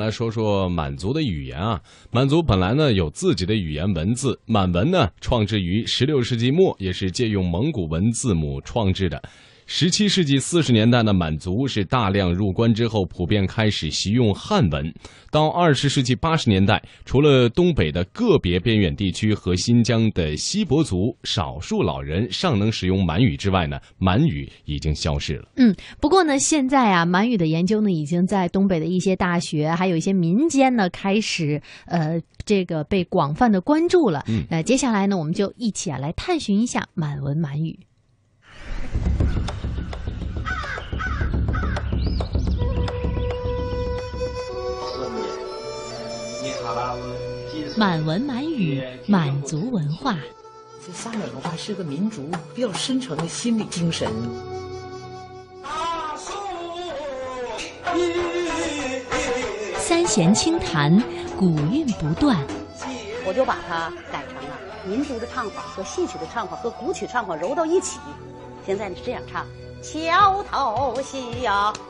来说说满族的语言啊，满族本来呢有自己的语言文字，满文呢创制于十六世纪末，也是借用蒙古文字母创制的。十七世纪四十年代的满族是大量入关之后，普遍开始习用汉文。到二十世纪八十年代，除了东北的个别边远地区和新疆的锡伯族少数老人尚能使用满语之外呢，满语已经消失了。嗯，不过呢，现在啊，满语的研究呢，已经在东北的一些大学，还有一些民间呢，开始呃，这个被广泛的关注了。嗯，那接下来呢，我们就一起啊来探寻一下满文满语。满文满语，满族文化。这萨满文化是个民族比较深沉的心理精神。三弦轻弹，古韵不断。我就把它改成了民族的唱法和戏曲的唱法和古曲唱法揉到一起。现在是这样唱：桥头戏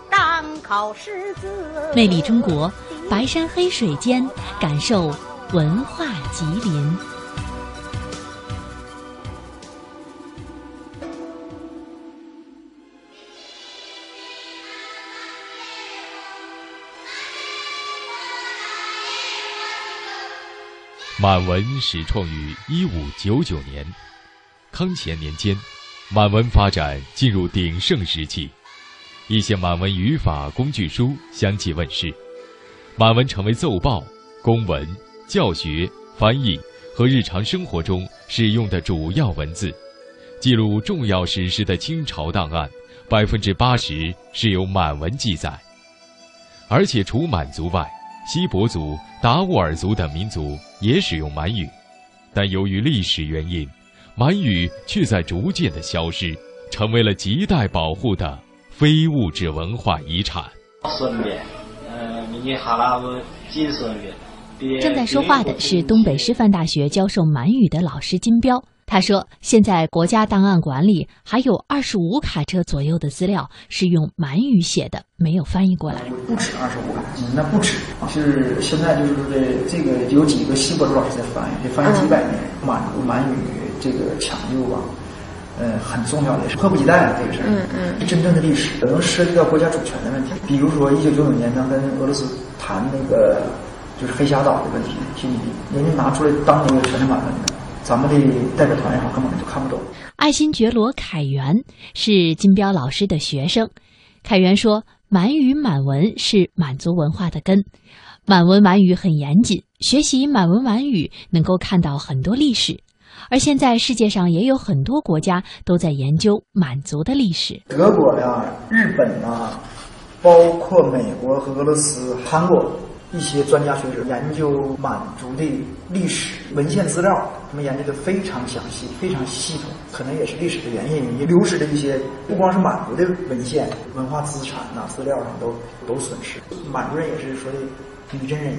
单考狮子。魅力中国，白山黑水间，感受文化吉林。满文始创于一五九九年，康乾年间，满文发展进入鼎盛时期，一些满文语法工具书相继问世，满文成为奏报、公文、教学、翻译和日常生活中使用的主要文字。记录重要史实的清朝档案，百分之八十是由满文记载，而且除满族外，锡伯族、达斡尔族等民族也使用满语，但由于历史原因，满语却在逐渐的消失，成为了亟待保护的非物质文化遗产。顺便，呃，明年哈拉文几顺便。正在说话的是东北师范大学教授满语的老师金彪。他说：“现在国家档案馆里还有二十五卡车左右的资料是用满语写的，没有翻译过来。不止二十五卡，那不止，是现在就是说的这个有几个锡伯族老师在翻译，得翻译几百年。满族满语这个抢救啊，呃，很重要的，是迫不及待的这个事儿。嗯嗯，真正的历史可能涉及到国家主权的问题，比如说一九九九年咱跟俄罗斯谈那个就是黑峡岛的问题人家拿出来当年的全是满文的。”咱们的代表团也好，根本就看不懂。爱新觉罗凯源是金彪老师的学生。凯源说：“满语满文是满族文化的根，满文满语很严谨，学习满文满语能够看到很多历史。而现在世界上也有很多国家都在研究满族的历史。德国呀、日本啊，包括美国和俄罗斯、韩国。”一些专家学者研究满族的历史文献资料，他们研究的非常详细、非常系统。可能也是历史的原因，也流失了一些，不光是满族的文献、文化资产呐、资料上都都损失。满族人也是说的女真人，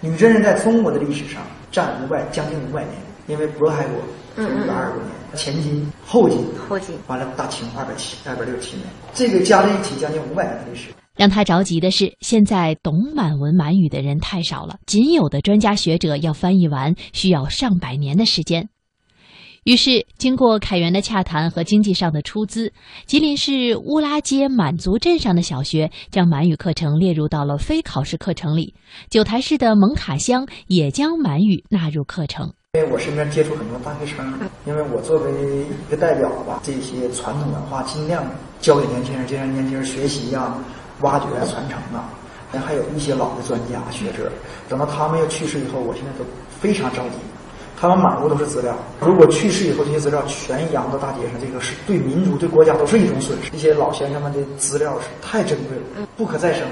女真人在中国的历史上占五百将近五百年，因为渤海国一百二十多年，前金、后金、后金，完了大清二百七二百六十七年，这个加在一起将近五百年的历史。让他着急的是，现在懂满文满语的人太少了，仅有的专家学者要翻译完，需要上百年的时间。于是，经过凯源的洽谈和经济上的出资，吉林市乌拉街满族镇上的小学将满语课程列入到了非考试课程里。九台市的蒙卡乡也将满语纳入课程。因为我身边接触很多大学生，因为我作为一个代表吧，这些传统文化尽量教给年轻人，就让年轻人学习呀。挖掘啊，传承啊，那还有一些老的专家学者，等到他们要去世以后，我现在都非常着急。他们满屋都是资料，如果去世以后这些资料全扬到大街上，这个是对民族、对国家都是一种损失。这些老先生们的资料是太珍贵了，不可再生。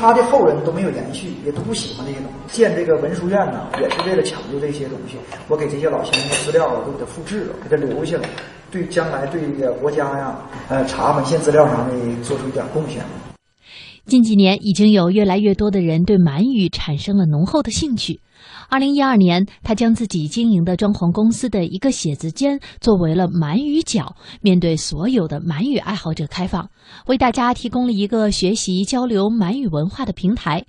他的后人都没有延续，也都不喜欢这些东西。建这个文殊院呢，也是为了抢救这些东西。我给这些老先生的资料啊，都给他复制了，给他留下了，对将来对这个国家呀，呃，查文献资料啥的做出一点贡献。近几年，已经有越来越多的人对满语产生了浓厚的兴趣。二零一二年，他将自己经营的装潢公司的一个写字间作为了满语角，面对所有的满语爱好者开放，为大家提供了一个学习交流满语文化的平台。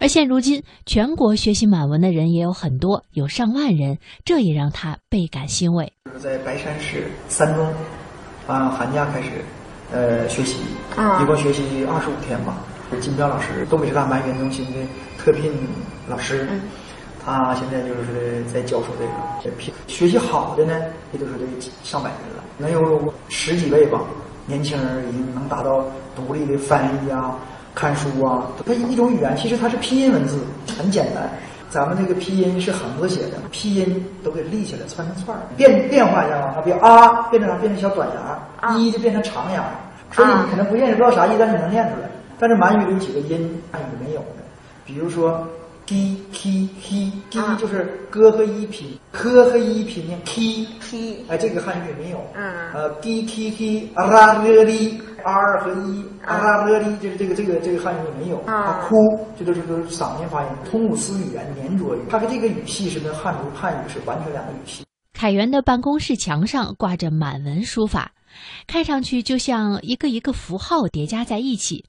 而现如今，全国学习满文的人也有很多，有上万人，这也让他倍感欣慰。就是在白山市三中，啊，寒假开始，呃，学习，啊一共学习二十五天吧。是金彪老师，东北师大满语研究中心的特聘老师，嗯他现在就是在教授这个。这学习好的呢，也就是得上百人了，能有十几位吧。年轻人已经能达到独立的翻译啊、看书啊。它一种语言，其实它是拼音文字，很简单。咱们这个拼音是很和谐的，拼音都给立起来，串成串儿，变变化一下啊，它比如啊变成啥？变成小短牙，一就变成长牙，所以你可能不认识，不知道啥意，但是你能念出来。但是满语里有几个音汉语没有的，比如说 d k h d 就是哥和一拼，科和一拼念 k K 哎，这个汉语里没有。嗯呃，d k k 啊啦了哩，r 和一啊啦了哩，就是这个这个这个汉语里没有。啊哭，这都是都是嗓音发音。通古斯语言黏着语，它和这个语系是跟汉族汉语是完全两个语系。凯源的办公室墙上挂着满文书法，看上去就像一个一个符号叠加在一起。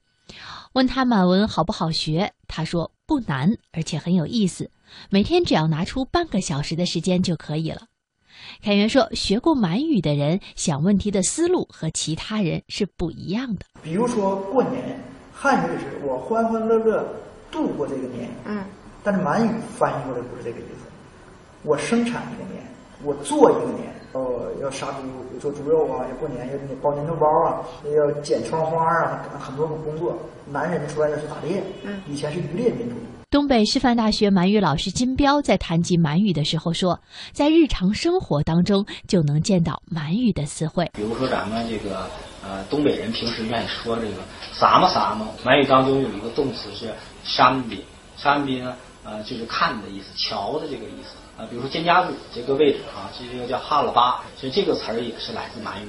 问他满文好不好学，他说不难，而且很有意思，每天只要拿出半个小时的时间就可以了。凯源说，学过满语的人想问题的思路和其他人是不一样的。比如说过年，汉语是我欢欢乐乐度过这个年，嗯，但是满语翻译过来不是这个意思。我生产一个年，我做一个年，哦，要杀猪、做猪肉啊，要过年要包年头包啊，要剪窗花啊，很多种工作。男人出来要去打猎，嗯，以前是渔猎民族。东北师范大学满语老师金彪在谈及满语的时候说，在日常生活当中就能见到满语的词汇。比如说咱们这个呃东北人平时愿意说这个啥么啥么，满语当中有一个动词是山宾，山宾呢呃就是看的意思，瞧的这个意思啊、比如说肩胛骨这个位置啊，这个叫哈喇巴，所以这个词儿也是来自满语，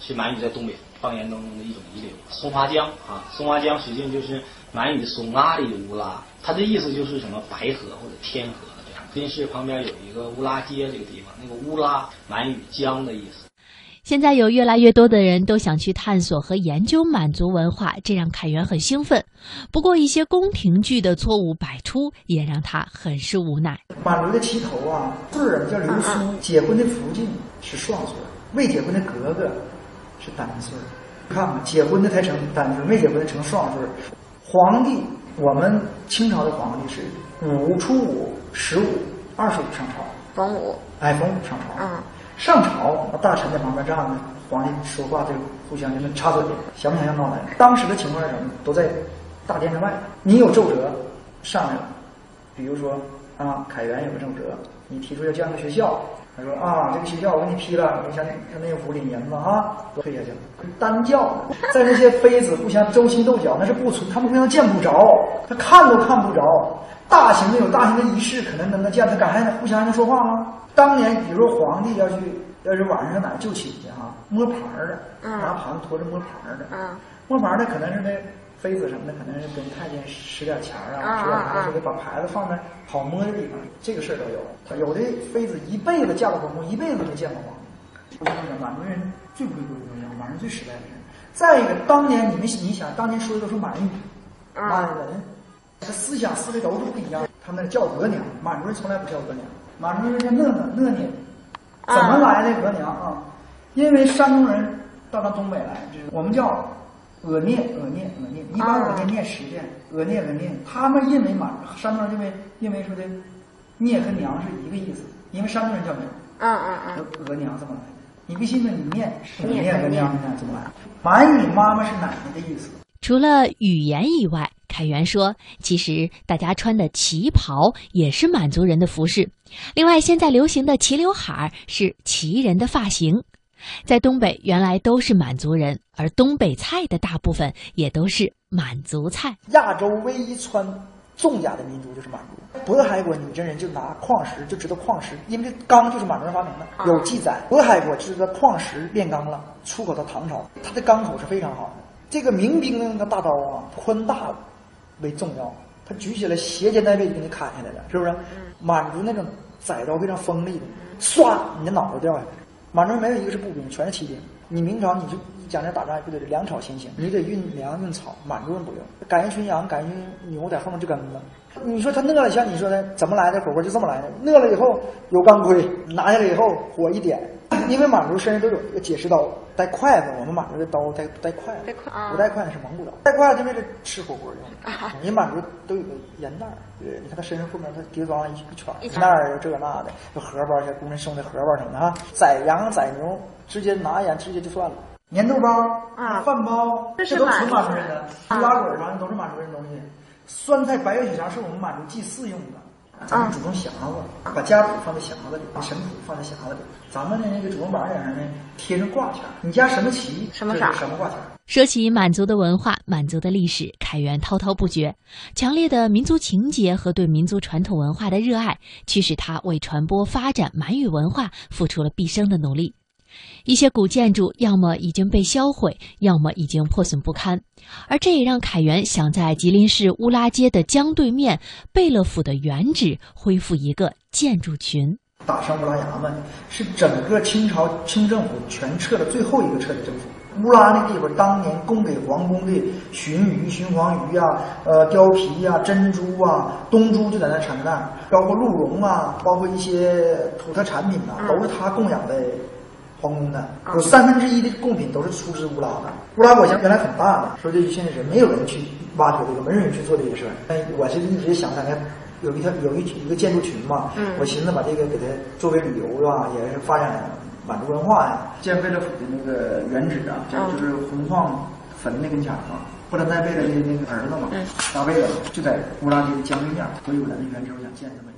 是满语在东北方言当中的一种遗留。松花江啊，松花江实际上就是满语松拉里的乌拉，它的意思就是什么白河或者天河这样。临市旁边有一个乌拉街这个地方，那个乌拉满语江的意思。现在有越来越多的人都想去探索和研究满族文化，这让凯源很兴奋。不过，一些宫廷剧的错误百出，也让他很是无奈。满族的旗头啊，穗儿啊叫流苏，结婚的福晋是双穗儿，未结婚的格格是单穗儿。看吧，结婚的才成单穗儿，未结婚的成双穗儿。皇帝，我们清朝的皇帝是五初五、十五、二十五上朝，逢五，哎，逢五上朝。嗯，上朝，大臣在旁边站着，皇帝说话就互相就那插嘴，想不想要闹难？当时的情况是什么？都在大殿之外，你有奏折上来了，比如说啊，凯源有个奏折，你提出要建个学校，他说啊，这个学校我给你批了，你向向内务府领银子啊，都退下去了。单教在那些妃子互相勾心斗角，那是不存，他们互相见不着，他看都看不着。大型的有大型的仪式，可能能够见，他敢还能互相还能说话吗？当年比如说皇帝要去，要是晚上上哪儿就寝去啊，摸牌儿的，嗯拿盘子拖着摸牌儿的，嗯，摸牌儿的可能是那妃子什么的，可能是跟太监使点钱儿啊，使点啥，说给把牌子放在好摸的地方，这个事儿都有。有的妃子一辈子嫁过皇宫，一辈子没见过皇帝。我跟你讲，满族人最不会沟通，满人最实在的人。再一个，当年你们你想，当年说的都是满语，满人，他思想思维都是不一样。他们那叫额娘，满族人从来不叫额娘，满族人叫讷讷讷念。怎么来的额娘啊？因为山东人到咱东北来，就是我们叫额念额念额念，一般额念念十遍，额念额念。他们认为满山东人认为认为说的念和娘是一个意思，因为山东人叫娘。嗯嗯嗯，额娘怎么来的。你不信呢？你念念额娘呢怎么来？满语妈妈是奶奶的意思。除了语言以外，凯源说，其实大家穿的旗袍也是满族人的服饰。另外，现在流行的齐刘海儿是旗人的发型。在东北，原来都是满族人，而东北菜的大部分也都是满族菜。亚洲唯一穿重甲的民族就是满族。渤海国女真人就拿矿石就知道矿石，因为这钢就是满族人发明的，有记载。渤海国就是矿石炼钢了，出口到唐朝，它的钢口是非常好的。这个民兵的那个大刀啊，宽大为重要，他举起来斜肩带背就给你砍下来了，是不是？满族那种宰刀非常锋利的，唰，你的脑袋掉下来。满洲人没有一个是步兵，全是骑兵。你明朝你就讲这打仗就得粮草先行，你得运粮运草，满族人不用，赶一群羊，赶一群牛在后面就跟了。你说他饿了，像你说的怎么来的火锅就这么来的？饿了以后有钢盔，拿下来以后火一点，因为满族身上都有一个解石刀，带筷子。我们满族的刀带带筷子，不带筷子是蒙古刀，带筷子就为了吃火锅用。人满族都有个烟袋儿，对，你看他身上后面他叠装一一圈烟袋儿，这那的，有荷包，像工人送的荷包什么的哈。宰羊宰牛，直接拿盐直接就算了。粘豆包啊，饭包，这都纯满族人的，猪打滚啥的都是满族人东西。酸菜白肉血肠是我们满族祭祀用的，咱们祖宗匣子，把家谱放在匣子里，把神谱放在匣子里。咱们的那个主动板脸上呢，贴上挂钱你家什么旗，什么色，什么挂钱说起满族的文化、满族的历史，凯源滔滔不绝。强烈的民族情结和对民族传统文化的热爱，驱使他为传播发展满语文化付出了毕生的努力。一些古建筑要么已经被销毁，要么已经破损不堪，而这也让凯源想在吉林市乌拉街的江对面贝勒府的原址恢复一个建筑群。打上乌拉衙门是整个清朝清政府全撤的最后一个撤的政府。乌拉那地方当年供给皇宫的鲟鱼、鲟黄鱼啊，呃，貂皮啊，珍珠啊，东珠就在那产在那儿，包括鹿茸啊，包括一些土特产品呐，都是他供养的。皇宫的有三分之一的贡品都是出自乌拉的。乌拉国家原来很大的，说这现在是没有人去挖掘这个，没人去做这些事儿。但我是一直想在那有一条有一一个建筑群嘛，我寻思把这个给它作为旅游是吧，也是发展满族文化呀。建贝勒府的那个原址啊，就是红矿坟那跟前嘛，布兰代贝勒的那个儿子嘛，大贝勒就在乌拉街的江对面。所以我来那原址，我想建这么。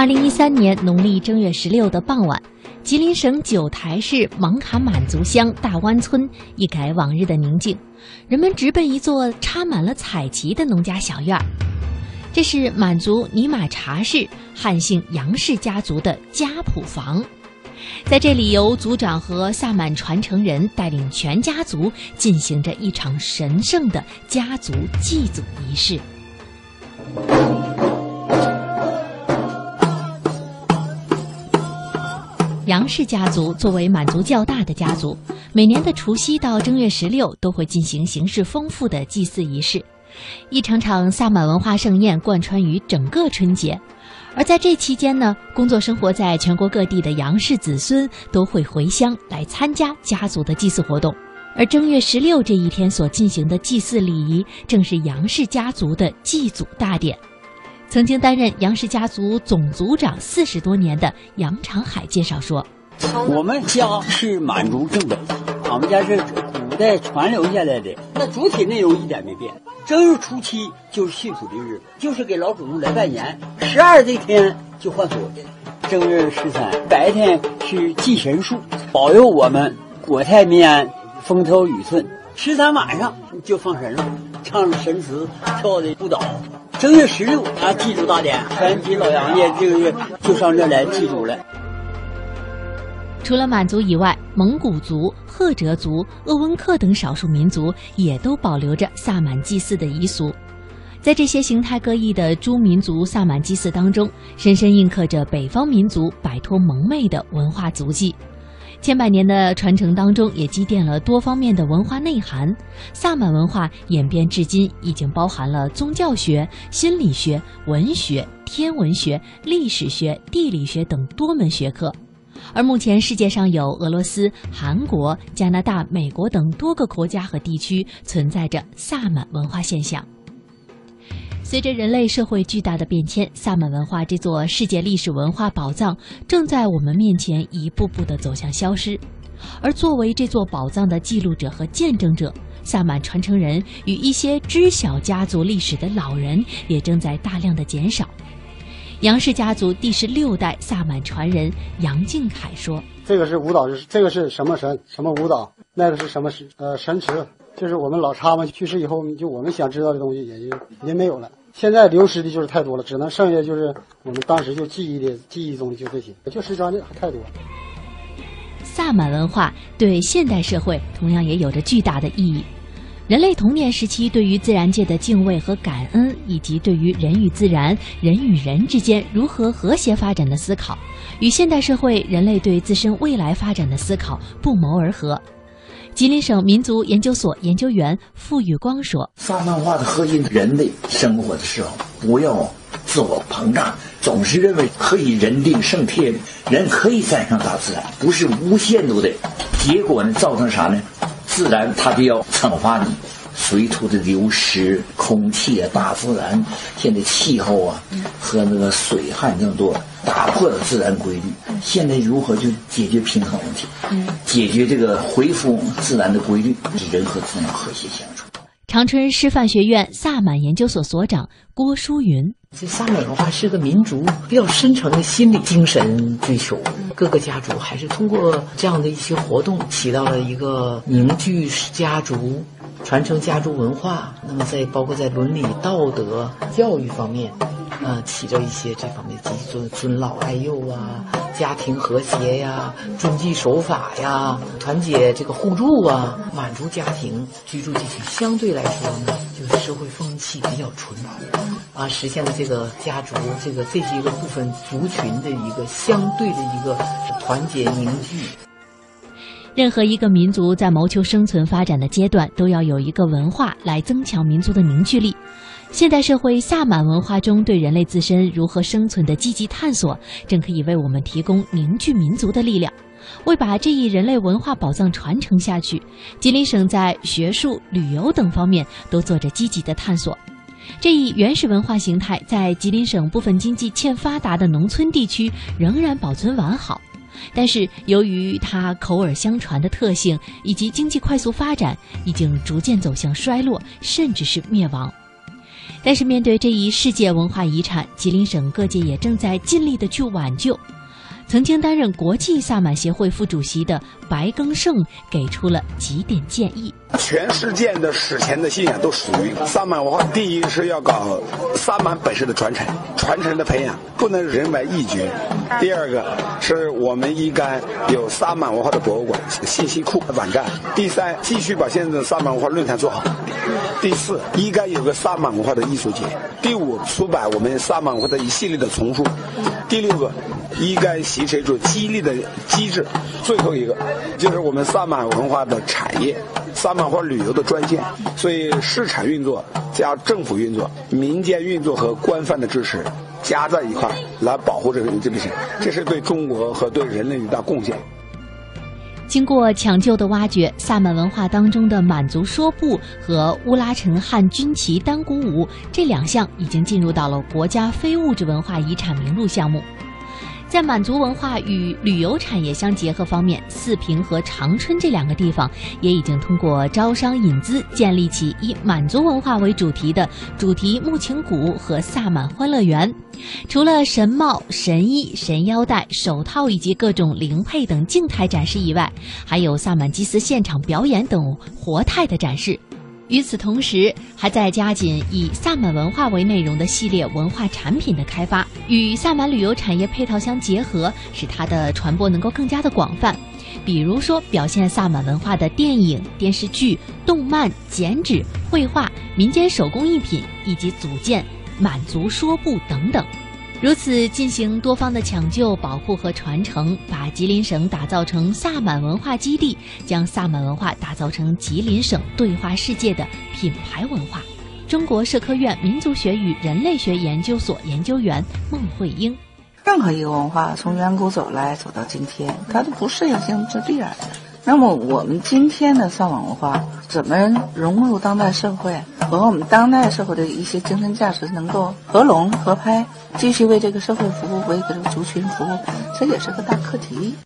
二零一三年农历正月十六的傍晚，吉林省九台市芒卡满族乡大湾村一改往日的宁静，人们直奔一座插满了彩旗的农家小院儿。这是满族尼玛察氏汉姓杨氏家族的家谱房，在这里由族长和萨满传承人带领全家族进行着一场神圣的家族祭祖仪式。杨氏家族作为满族较大的家族，每年的除夕到正月十六都会进行形式丰富的祭祀仪式，一场场萨满文化盛宴贯穿于整个春节。而在这期间呢，工作生活在全国各地的杨氏子孙都会回乡来参加家族的祭祀活动。而正月十六这一天所进行的祭祀礼仪，正是杨氏家族的祭祖大典。曾经担任杨氏家族总族长四十多年的杨长海介绍说：“我们家是满族正本，俺们家是古代传留下来的，那主体内容一点没变。正月初七就是汛土的日子，就是给老祖宗来拜年。十二这天就换锁正月十三白天去祭神树，保佑我们国泰民安、风调雨顺。十三晚上就放神了，唱神词，跳的舞蹈。”正月十六啊，祭祖大典，全体老杨家这个月就上这来祭祖了。除了满族以外，蒙古族、赫哲族、鄂温克等少数民族也都保留着萨满祭祀的习俗。在这些形态各异的诸民族萨满祭祀当中，深深印刻着北方民族摆脱蒙昧的文化足迹。千百年的传承当中，也积淀了多方面的文化内涵。萨满文化演变至今，已经包含了宗教学、心理学、文学、天文学、历史学、地理学等多门学科。而目前，世界上有俄罗斯、韩国、加拿大、美国等多个国家和地区存在着萨满文化现象。随着人类社会巨大的变迁，萨满文化这座世界历史文化宝藏正在我们面前一步步的走向消失。而作为这座宝藏的记录者和见证者，萨满传承人与一些知晓家族历史的老人也正在大量的减少。杨氏家族第十六代萨满传人杨敬凯说：“这个是舞蹈，这个是什么神？什么舞蹈？那个是什么神？呃，神池。就是我们老叉们去世以后，就我们想知道的东西也就也没有了。”现在流失的就是太多了，只能剩下就是我们当时就记忆的记忆中的就这些，就十张的太多。萨满文化对现代社会同样也有着巨大的意义。人类童年时期对于自然界的敬畏和感恩，以及对于人与自然、人与人之间如何和谐发展的思考，与现代社会人类对自身未来发展的思考不谋而合。吉林省民族研究所研究员傅宇光说：“萨满化的核心，人类生活的时候不要自我膨胀，总是认为可以人定胜天，人可以战胜大自然，不是无限度的。结果呢，造成啥呢？自然它就要惩罚你。”水土的流失、空气啊、大自然现在气候啊和那个水旱这么多，打破了自然规律。现在如何就解决平衡问题？解决这个恢复自然的规律，人和自然和谐相处。长春师范学院萨满研究所所长郭淑云：这萨满文化是个民族比较深层的心理精神追求，各个家族还是通过这样的一些活动，起到了一个凝聚家族。传承家族文化，那么在包括在伦理道德教育方面，呃，起着一些这方面积极作用，尊老爱幼啊，家庭和谐呀，遵纪守法呀，团结这个互助啊，满足家庭居住地区相对来说呢，就是社会风气比较淳朴，啊，实现了这个家族这个这些个部分族群的一个相对的一个团结凝聚。任何一个民族在谋求生存发展的阶段，都要有一个文化来增强民族的凝聚力。现代社会萨满文化中对人类自身如何生存的积极探索，正可以为我们提供凝聚民族的力量。为把这一人类文化宝藏传承下去，吉林省在学术、旅游等方面都做着积极的探索。这一原始文化形态在吉林省部分经济欠发达的农村地区仍然保存完好。但是，由于它口耳相传的特性以及经济快速发展，已经逐渐走向衰落，甚至是灭亡。但是，面对这一世界文化遗产，吉林省各界也正在尽力的去挽救。曾经担任国际萨满协会副主席的白庚胜给出了几点建议：全世界的史前的信仰都属于萨满文化。第一是要搞萨满本身的传承，传承的培养不能人为一绝。第二个是我们应该有萨满文化的博物馆、信息库、网站。第三，继续把现在的萨满文化论坛做好。第四，应该有个萨满文化的艺术节。第五，出版我们萨满文化的一系列的丛书。第六个，应该形成一种激励的机制。最后一个，就是我们萨满文化的产业，萨满化旅游的专线。所以，市场运作加政府运作、民间运作和官方的支持加在一块来保护这个这个事，这是对中国和对人类一大贡献。经过抢救的挖掘，萨满文化当中的满族说部和乌拉陈汉军旗单鼓舞这两项已经进入到了国家非物质文化遗产名录项目。在满族文化与旅游产业相结合方面，四平和长春这两个地方也已经通过招商引资，建立起以满族文化为主题的主题木琴谷和萨满欢乐园。除了神帽、神衣、神腰带、手套以及各种灵配等静态展示以外，还有萨满祭祀现场表演等活态的展示。与此同时，还在加紧以萨满文化为内容的系列文化产品的开发，与萨满旅游产业配套相结合，使它的传播能够更加的广泛。比如说，表现萨满文化的电影、电视剧、动漫、剪纸、绘画、民间手工艺品，以及组建满族说布等等。如此进行多方的抢救、保护和传承，把吉林省打造成萨满文化基地，将萨满文化打造成吉林省对话世界的品牌文化。中国社科院民族学与人类学研究所研究员孟慧英：任何一个文化从远古走来走到今天，它的不适应性是必然的。那么我们今天的上网文化怎么融入当代社会，和我们当代社会的一些精神价值能够合拢合拍，继续为这个社会服务，为这个族群服务，这也是个大课题。